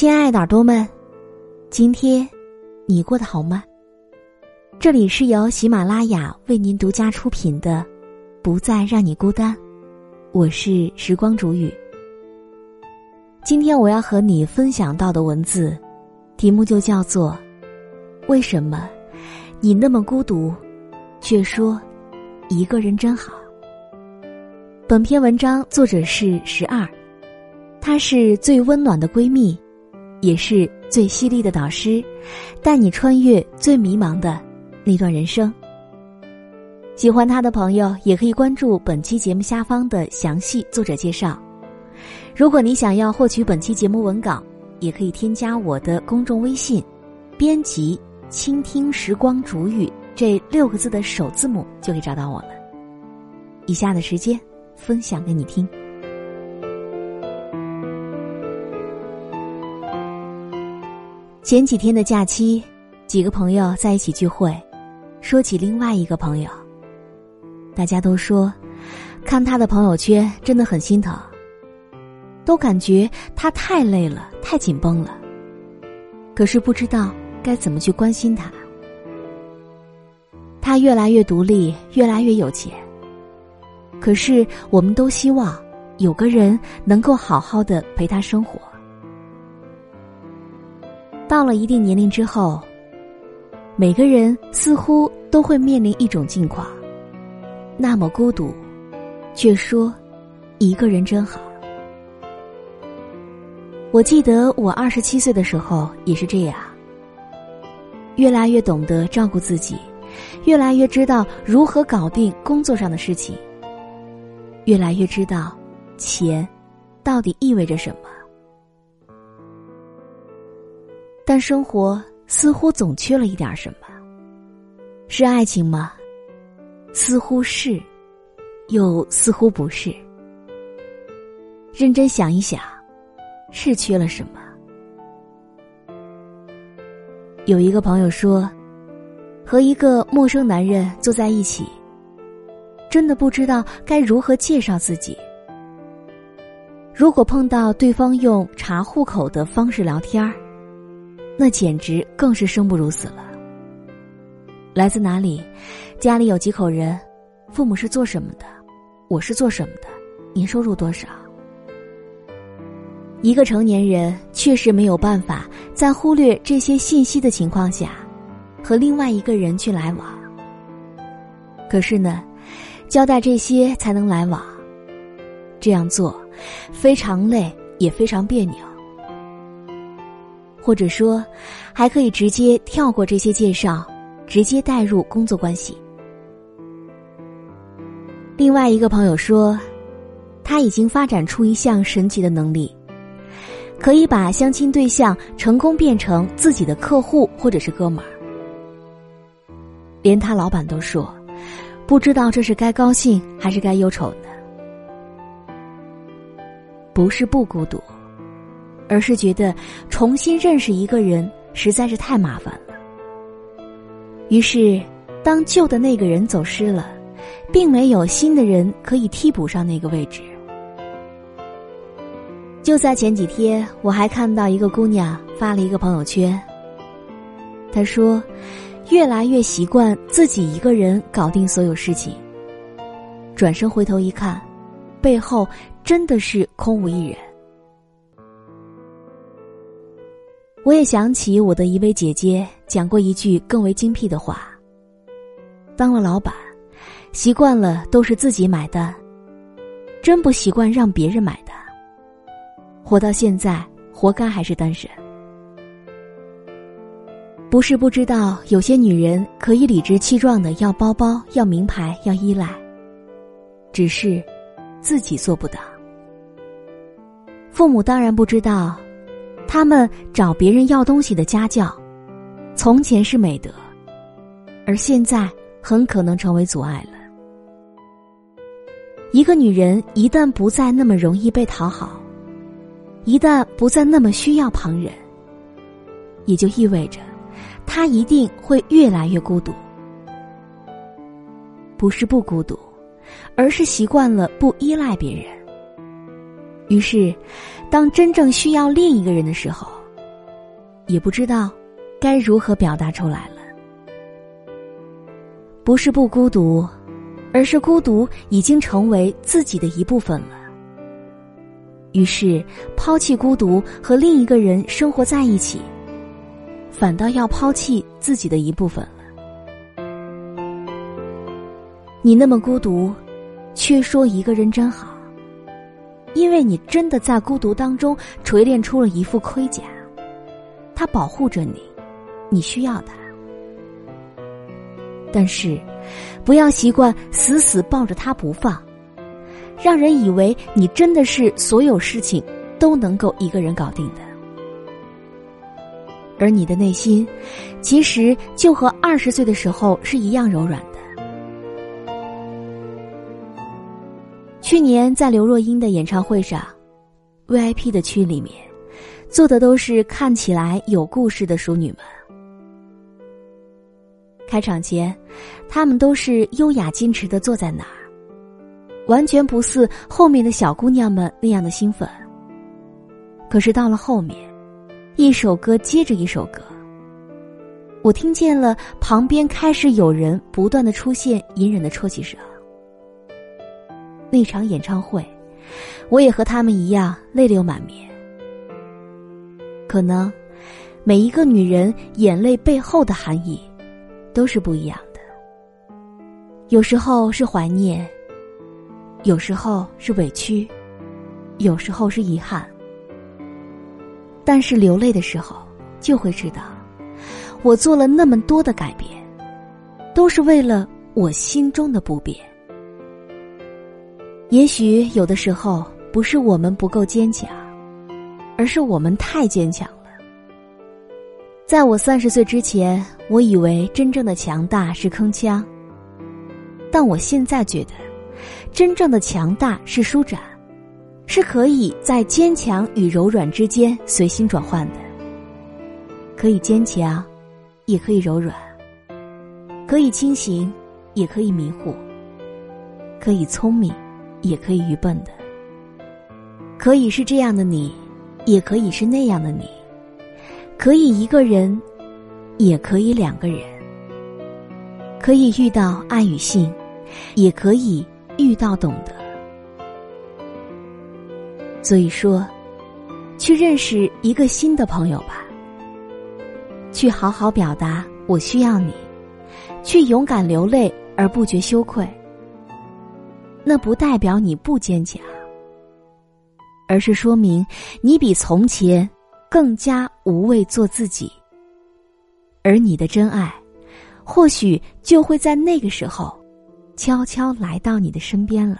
亲爱的耳朵们，今天你过得好吗？这里是由喜马拉雅为您独家出品的《不再让你孤单》，我是时光煮雨。今天我要和你分享到的文字，题目就叫做《为什么你那么孤独，却说一个人真好》。本篇文章作者是十二，她是最温暖的闺蜜，也是最犀利的导师，带你穿越最迷茫的那段人生。喜欢他的朋友也可以关注本期节目下方的详细作者介绍。如果你想要获取本期节目文稿，也可以添加我的公众微信，编辑“倾听时光煮雨”这六个字的首字母就可以找到我了。以下的时间。分享给你听。前几天的假期，几个朋友在一起聚会，说起另外一个朋友，大家都说，看他的朋友圈真的很心疼，都感觉他太累了，太紧绷了。可是不知道该怎么去关心他。他越来越独立，越来越有钱。可是，我们都希望有个人能够好好的陪他生活。到了一定年龄之后，每个人似乎都会面临一种境况：那么孤独，却说一个人真好。我记得我二十七岁的时候也是这样，越来越懂得照顾自己，越来越知道如何搞定工作上的事情。越来越知道，钱到底意味着什么，但生活似乎总缺了一点什么。是爱情吗？似乎是，又似乎不是。认真想一想，是缺了什么？有一个朋友说，和一个陌生男人坐在一起。真的不知道该如何介绍自己。如果碰到对方用查户口的方式聊天儿，那简直更是生不如死了。来自哪里？家里有几口人？父母是做什么的？我是做什么的？年收入多少？一个成年人确实没有办法在忽略这些信息的情况下，和另外一个人去来往。可是呢？交代这些才能来往，这样做非常累，也非常别扭。或者说，还可以直接跳过这些介绍，直接带入工作关系。另外一个朋友说，他已经发展出一项神奇的能力，可以把相亲对象成功变成自己的客户或者是哥们儿，连他老板都说。不知道这是该高兴还是该忧愁呢？不是不孤独，而是觉得重新认识一个人实在是太麻烦了。于是，当旧的那个人走失了，并没有新的人可以替补上那个位置。就在前几天，我还看到一个姑娘发了一个朋友圈，她说。越来越习惯自己一个人搞定所有事情。转身回头一看，背后真的是空无一人。我也想起我的一位姐姐讲过一句更为精辟的话：当了老板，习惯了都是自己买单，真不习惯让别人买单。活到现在，活该还是单身。不是不知道，有些女人可以理直气壮的要包包、要名牌、要依赖，只是自己做不到。父母当然不知道，他们找别人要东西的家教，从前是美德，而现在很可能成为阻碍了。一个女人一旦不再那么容易被讨好，一旦不再那么需要旁人，也就意味着。她一定会越来越孤独，不是不孤独，而是习惯了不依赖别人。于是，当真正需要另一个人的时候，也不知道该如何表达出来了。不是不孤独，而是孤独已经成为自己的一部分了。于是，抛弃孤独和另一个人生活在一起，反倒要抛弃自己的一部分了。你那么孤独，却说一个人真好，因为你真的在孤独当中锤炼出了一副盔甲，它保护着你，你需要它。但是，不要习惯死死抱着它不放，让人以为你真的是所有事情都能够一个人搞定的。而你的内心，其实就和二十岁的时候是一样柔软的。去年在刘若英的演唱会上，VIP 的区里面，坐的都是看起来有故事的淑女们。开场前，她们都是优雅矜持的坐在那儿，完全不似后面的小姑娘们那样的兴奋。可是到了后面，一首歌接着一首歌，我听见了旁边开始有人不断的出现隐忍的啜泣声。那场演唱会，我也和他们一样泪流满面。可能，每一个女人眼泪背后的含义。都是不一样的。有时候是怀念，有时候是委屈，有时候是遗憾。但是流泪的时候，就会知道，我做了那么多的改变，都是为了我心中的不变。也许有的时候不是我们不够坚强，而是我们太坚强了。在我三十岁之前，我以为真正的强大是铿锵。但我现在觉得，真正的强大是舒展，是可以在坚强与柔软之间随心转换的。可以坚强，也可以柔软；可以清醒，也可以迷糊；可以聪明，也可以愚笨的。可以是这样的你，也可以是那样的你。可以一个人，也可以两个人；可以遇到爱与性，也可以遇到懂得。所以说，去认识一个新的朋友吧，去好好表达“我需要你”，去勇敢流泪而不觉羞愧。那不代表你不坚强，而是说明你比从前。更加无畏做自己，而你的真爱，或许就会在那个时候，悄悄来到你的身边了。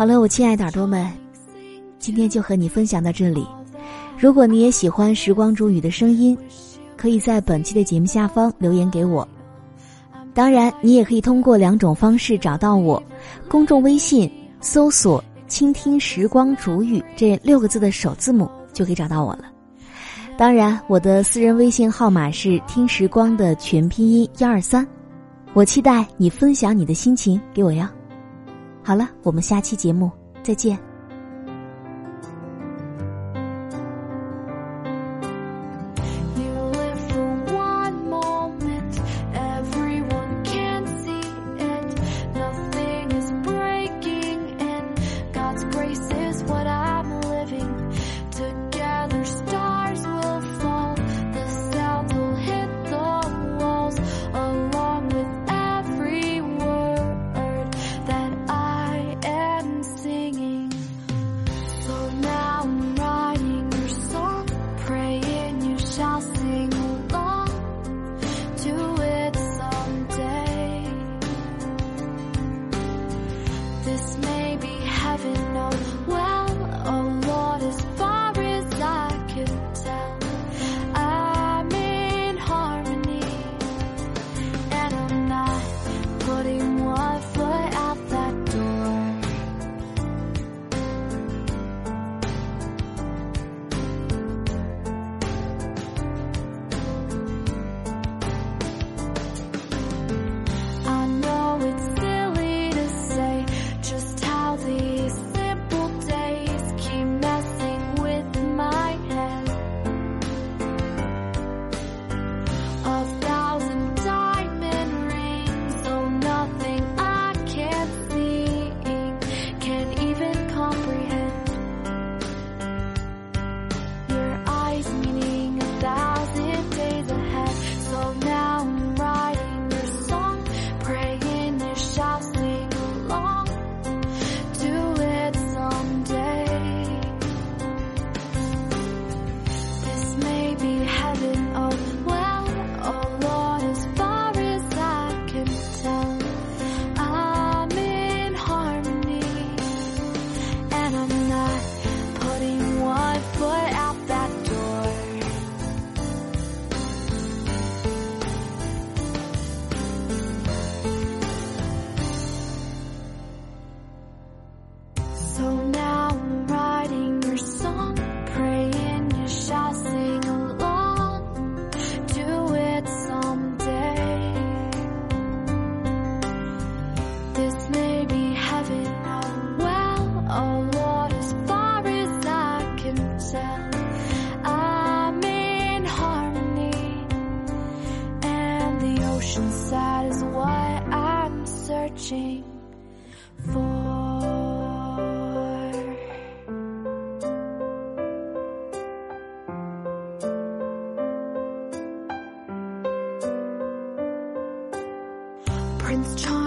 好了，我亲爱的耳朵们，今天就和你分享到这里。如果你也喜欢时光煮雨的声音，可以在本期的节目下方留言给我。当然，你也可以通过两种方式找到我：公众微信搜索“倾听时光煮雨”这六个字的首字母就可以找到我了。当然，我的私人微信号码是“听时光”的全拼音幺二三。我期待你分享你的心情给我呀。好了，我们下期节目再见。trying